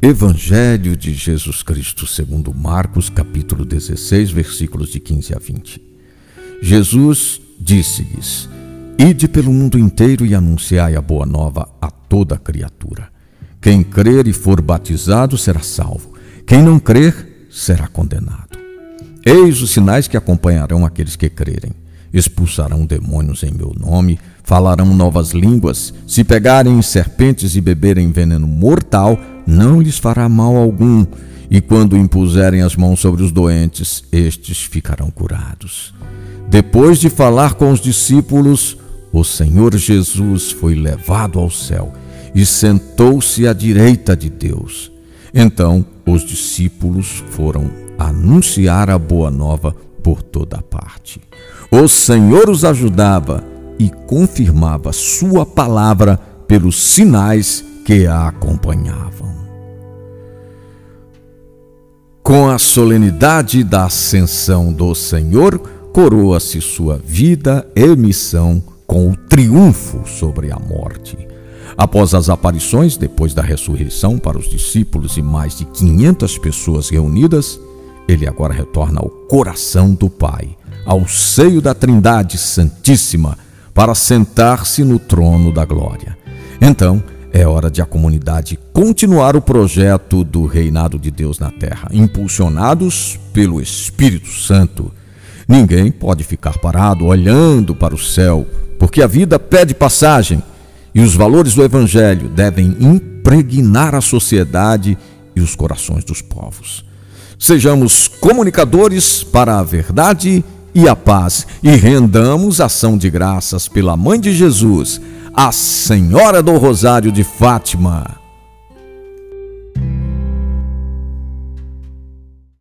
Evangelho de Jesus Cristo, segundo Marcos, capítulo 16, versículos de 15 a 20. Jesus disse-lhes: Ide pelo mundo inteiro e anunciai a boa nova a toda criatura. Quem crer e for batizado será salvo. Quem não crer será condenado. Eis os sinais que acompanharão aqueles que crerem. Expulsarão demônios em meu nome, falarão novas línguas, se pegarem serpentes e beberem veneno mortal, não lhes fará mal algum, e quando impuserem as mãos sobre os doentes, estes ficarão curados. Depois de falar com os discípulos, o Senhor Jesus foi levado ao céu e sentou-se à direita de Deus. Então os discípulos foram anunciar a boa nova por toda parte. O Senhor os ajudava e confirmava sua palavra pelos sinais que a acompanhavam. Com a solenidade da ascensão do Senhor, coroa-se sua vida e missão com o triunfo sobre a morte. Após as aparições, depois da ressurreição para os discípulos e mais de 500 pessoas reunidas, ele agora retorna ao coração do Pai, ao seio da Trindade Santíssima, para sentar-se no trono da glória. Então, é hora de a comunidade continuar o projeto do reinado de Deus na terra, impulsionados pelo Espírito Santo. Ninguém pode ficar parado olhando para o céu, porque a vida pede passagem e os valores do Evangelho devem impregnar a sociedade e os corações dos povos. Sejamos comunicadores para a verdade e a paz e rendamos ação de graças pela Mãe de Jesus a Senhora do Rosário de Fátima.